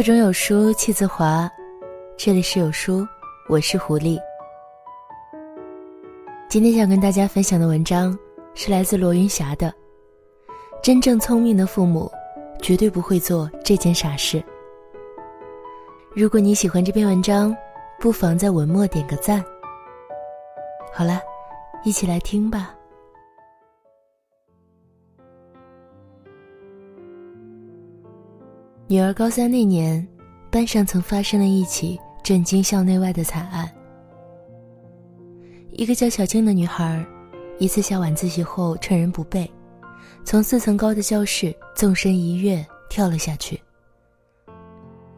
腹中有书气自华，这里是有书，我是狐狸。今天想跟大家分享的文章是来自罗云霞的。真正聪明的父母，绝对不会做这件傻事。如果你喜欢这篇文章，不妨在文末点个赞。好了，一起来听吧。女儿高三那年，班上曾发生了一起震惊校内外的惨案。一个叫小静的女孩，一次下晚自习后趁人不备，从四层高的教室纵身一跃跳了下去。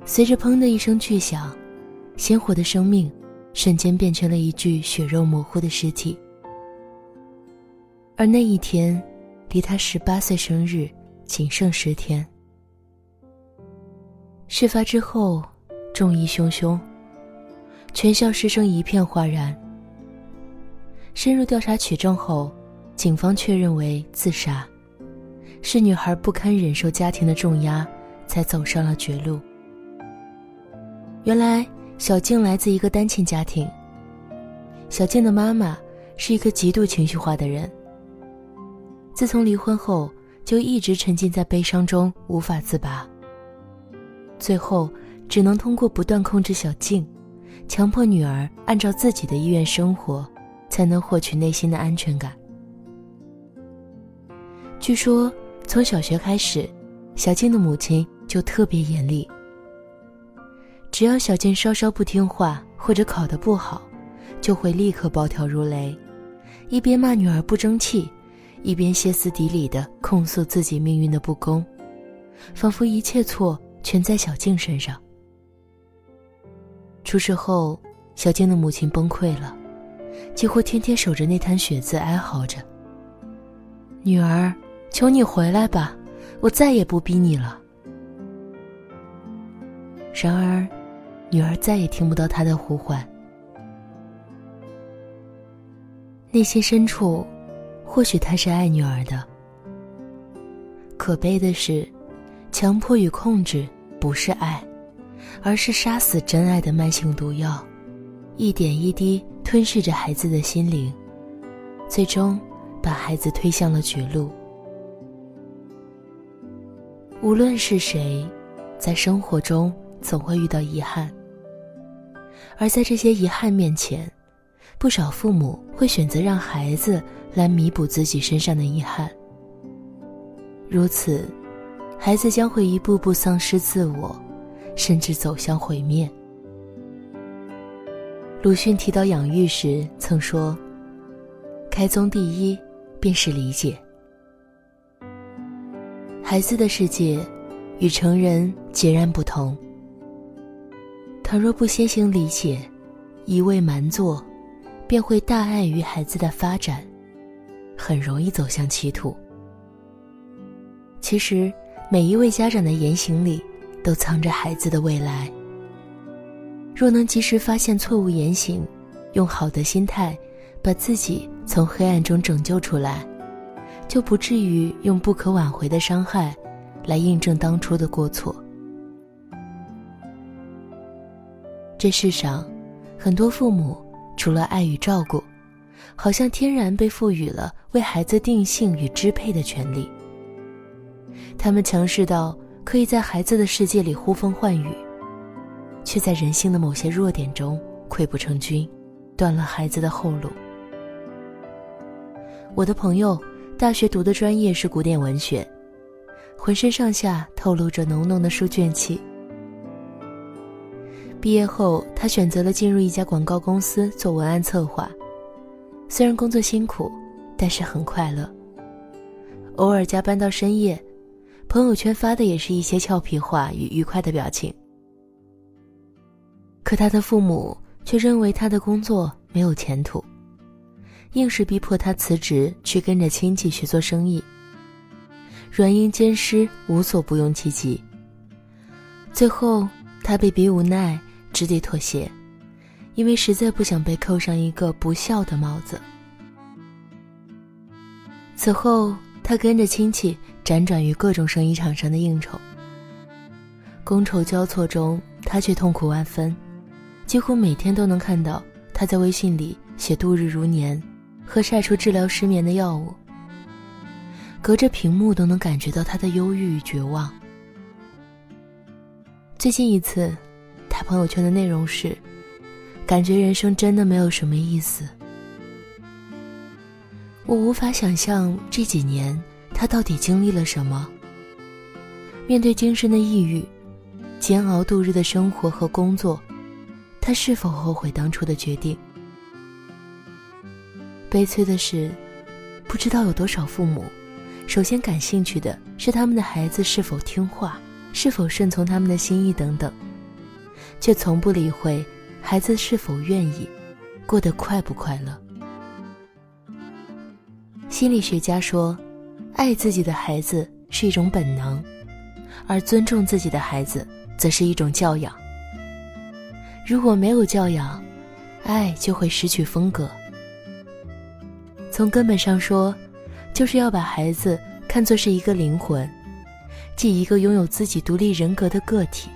随着“砰”的一声巨响，鲜活的生命瞬间变成了一具血肉模糊的尸体。而那一天，离她十八岁生日仅剩十天。事发之后，众议汹汹，全校师生一片哗然。深入调查取证后，警方确认为自杀，是女孩不堪忍受家庭的重压，才走上了绝路。原来，小静来自一个单亲家庭。小静的妈妈是一个极度情绪化的人，自从离婚后，就一直沉浸在悲伤中无法自拔。最后，只能通过不断控制小静，强迫女儿按照自己的意愿生活，才能获取内心的安全感。据说，从小学开始，小静的母亲就特别严厉。只要小静稍稍不听话或者考得不好，就会立刻暴跳如雷，一边骂女儿不争气，一边歇斯底里地控诉自己命运的不公，仿佛一切错。全在小静身上。出事后，小静的母亲崩溃了，几乎天天守着那滩血渍哀嚎着：“女儿，求你回来吧，我再也不逼你了。”然而，女儿再也听不到他的呼唤。内心深处，或许他是爱女儿的。可悲的是。强迫与控制不是爱，而是杀死真爱的慢性毒药，一点一滴吞噬着孩子的心灵，最终把孩子推向了绝路。无论是谁，在生活中总会遇到遗憾，而在这些遗憾面前，不少父母会选择让孩子来弥补自己身上的遗憾。如此。孩子将会一步步丧失自我，甚至走向毁灭。鲁迅提到养育时曾说：“开宗第一便是理解。”孩子的世界与成人截然不同。倘若不先行理解，一味蛮做，便会大碍于孩子的发展，很容易走向歧途。其实。每一位家长的言行里，都藏着孩子的未来。若能及时发现错误言行，用好的心态把自己从黑暗中拯救出来，就不至于用不可挽回的伤害来印证当初的过错。这世上，很多父母除了爱与照顾，好像天然被赋予了为孩子定性与支配的权利。他们强势到可以在孩子的世界里呼风唤雨，却在人性的某些弱点中溃不成军，断了孩子的后路。我的朋友大学读的专业是古典文学，浑身上下透露着浓浓的书卷气。毕业后，他选择了进入一家广告公司做文案策划，虽然工作辛苦，但是很快乐。偶尔加班到深夜。朋友圈发的也是一些俏皮话与愉快的表情，可他的父母却认为他的工作没有前途，硬是逼迫他辞职去跟着亲戚去做生意。软硬兼施，无所不用其极。最后，他被逼无奈，只得妥协，因为实在不想被扣上一个不孝的帽子。此后，他跟着亲戚。辗转于各种生意场上的应酬，觥筹交错中，他却痛苦万分，几乎每天都能看到他在微信里写度日如年，和晒出治疗失眠的药物。隔着屏幕都能感觉到他的忧郁与绝望。最近一次，他朋友圈的内容是：“感觉人生真的没有什么意思。”我无法想象这几年他到底经历了什么。面对精神的抑郁，煎熬度日的生活和工作，他是否后悔当初的决定？悲催的是，不知道有多少父母，首先感兴趣的是他们的孩子是否听话，是否顺从他们的心意等等，却从不理会孩子是否愿意，过得快不快乐。心理学家说，爱自己的孩子是一种本能。而尊重自己的孩子，则是一种教养。如果没有教养，爱就会失去风格。从根本上说，就是要把孩子看作是一个灵魂，即一个拥有自己独立人格的个体。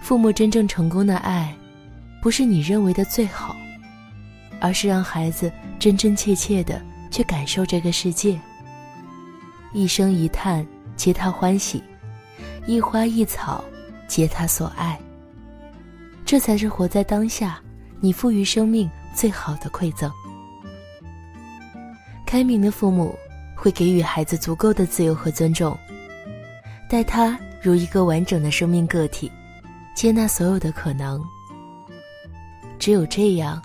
父母真正成功的爱，不是你认为的最好，而是让孩子真真切切的去感受这个世界。一生一叹。皆他欢喜，一花一草，皆他所爱。这才是活在当下，你赋予生命最好的馈赠。开明的父母会给予孩子足够的自由和尊重，待他如一个完整的生命个体，接纳所有的可能。只有这样，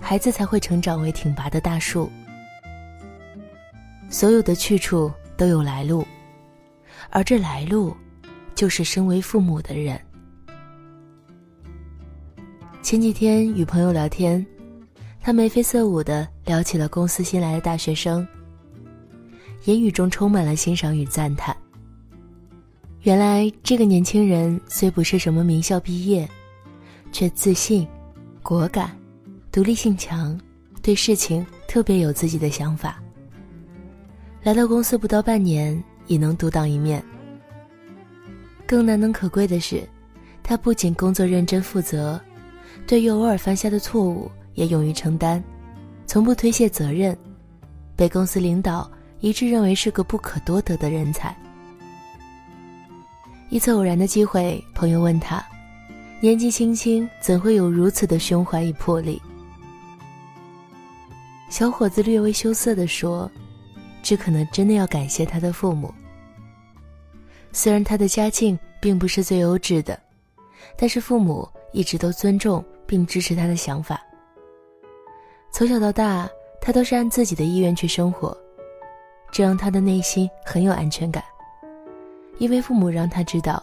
孩子才会成长为挺拔的大树。所有的去处都有来路。而这来路，就是身为父母的人。前几天与朋友聊天，他眉飞色舞的聊起了公司新来的大学生，言语中充满了欣赏与赞叹。原来这个年轻人虽不是什么名校毕业，却自信、果敢、独立性强，对事情特别有自己的想法。来到公司不到半年。也能独当一面。更难能可贵的是，他不仅工作认真负责，对于偶尔犯下的错误也勇于承担，从不推卸责任，被公司领导一致认为是个不可多得的人才。一次偶然的机会，朋友问他：“年纪轻轻，怎会有如此的胸怀与魄力？”小伙子略微羞涩地说：“这可能真的要感谢他的父母。”虽然他的家境并不是最优质的，但是父母一直都尊重并支持他的想法。从小到大，他都是按自己的意愿去生活，这让他的内心很有安全感。因为父母让他知道，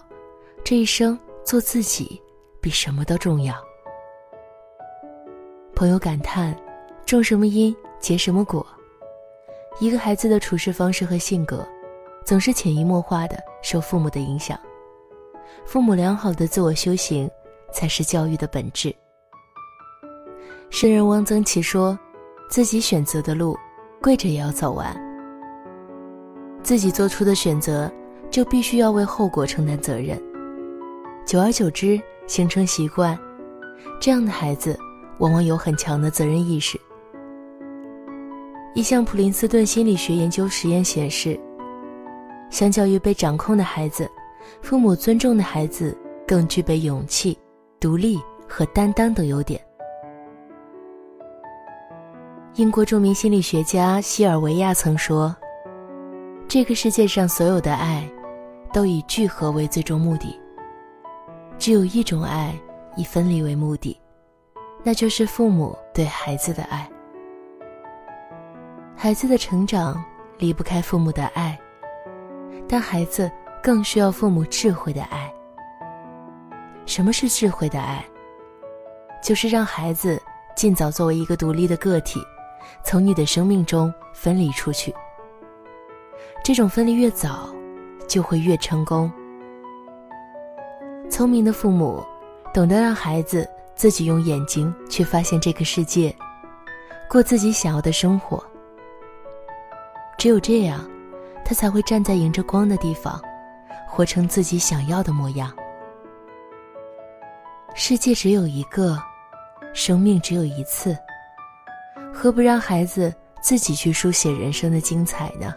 这一生做自己比什么都重要。朋友感叹：“种什么因结什么果。”一个孩子的处事方式和性格。总是潜移默化的受父母的影响，父母良好的自我修行，才是教育的本质。诗人汪曾祺说：“自己选择的路，跪着也要走完。自己做出的选择，就必须要为后果承担责任。久而久之，形成习惯，这样的孩子往往有很强的责任意识。”一项普林斯顿心理学研究实验显示。相较于被掌控的孩子，父母尊重的孩子更具备勇气、独立和担当等优点。英国著名心理学家西尔维亚曾说：“这个世界上所有的爱，都以聚合为最终目的。只有一种爱以分离为目的，那就是父母对孩子的爱。孩子的成长离不开父母的爱。”但孩子更需要父母智慧的爱。什么是智慧的爱？就是让孩子尽早作为一个独立的个体，从你的生命中分离出去。这种分离越早，就会越成功。聪明的父母懂得让孩子自己用眼睛去发现这个世界，过自己想要的生活。只有这样。他才会站在迎着光的地方，活成自己想要的模样。世界只有一个，生命只有一次，何不让孩子自己去书写人生的精彩呢？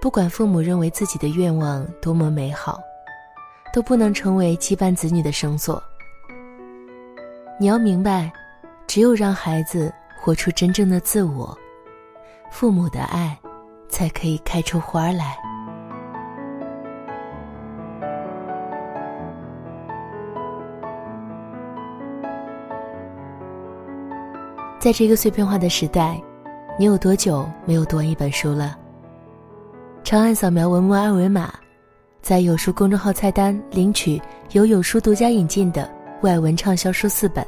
不管父母认为自己的愿望多么美好，都不能成为羁绊子女的绳索。你要明白，只有让孩子活出真正的自我，父母的爱才可以开出花来。在这个碎片化的时代，你有多久没有读完一本书了？长按扫描文末二维码，在有书公众号菜单领取由有书独家引进的外文畅销书四本，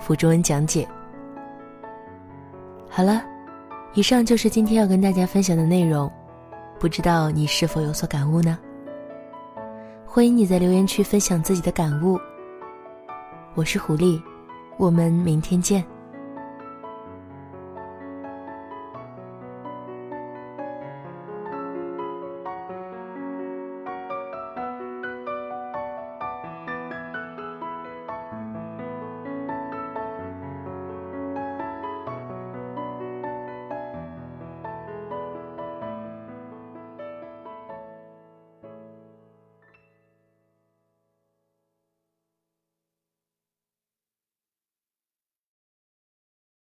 附中文讲解。好了，以上就是今天要跟大家分享的内容，不知道你是否有所感悟呢？欢迎你在留言区分享自己的感悟。我是狐狸，我们明天见。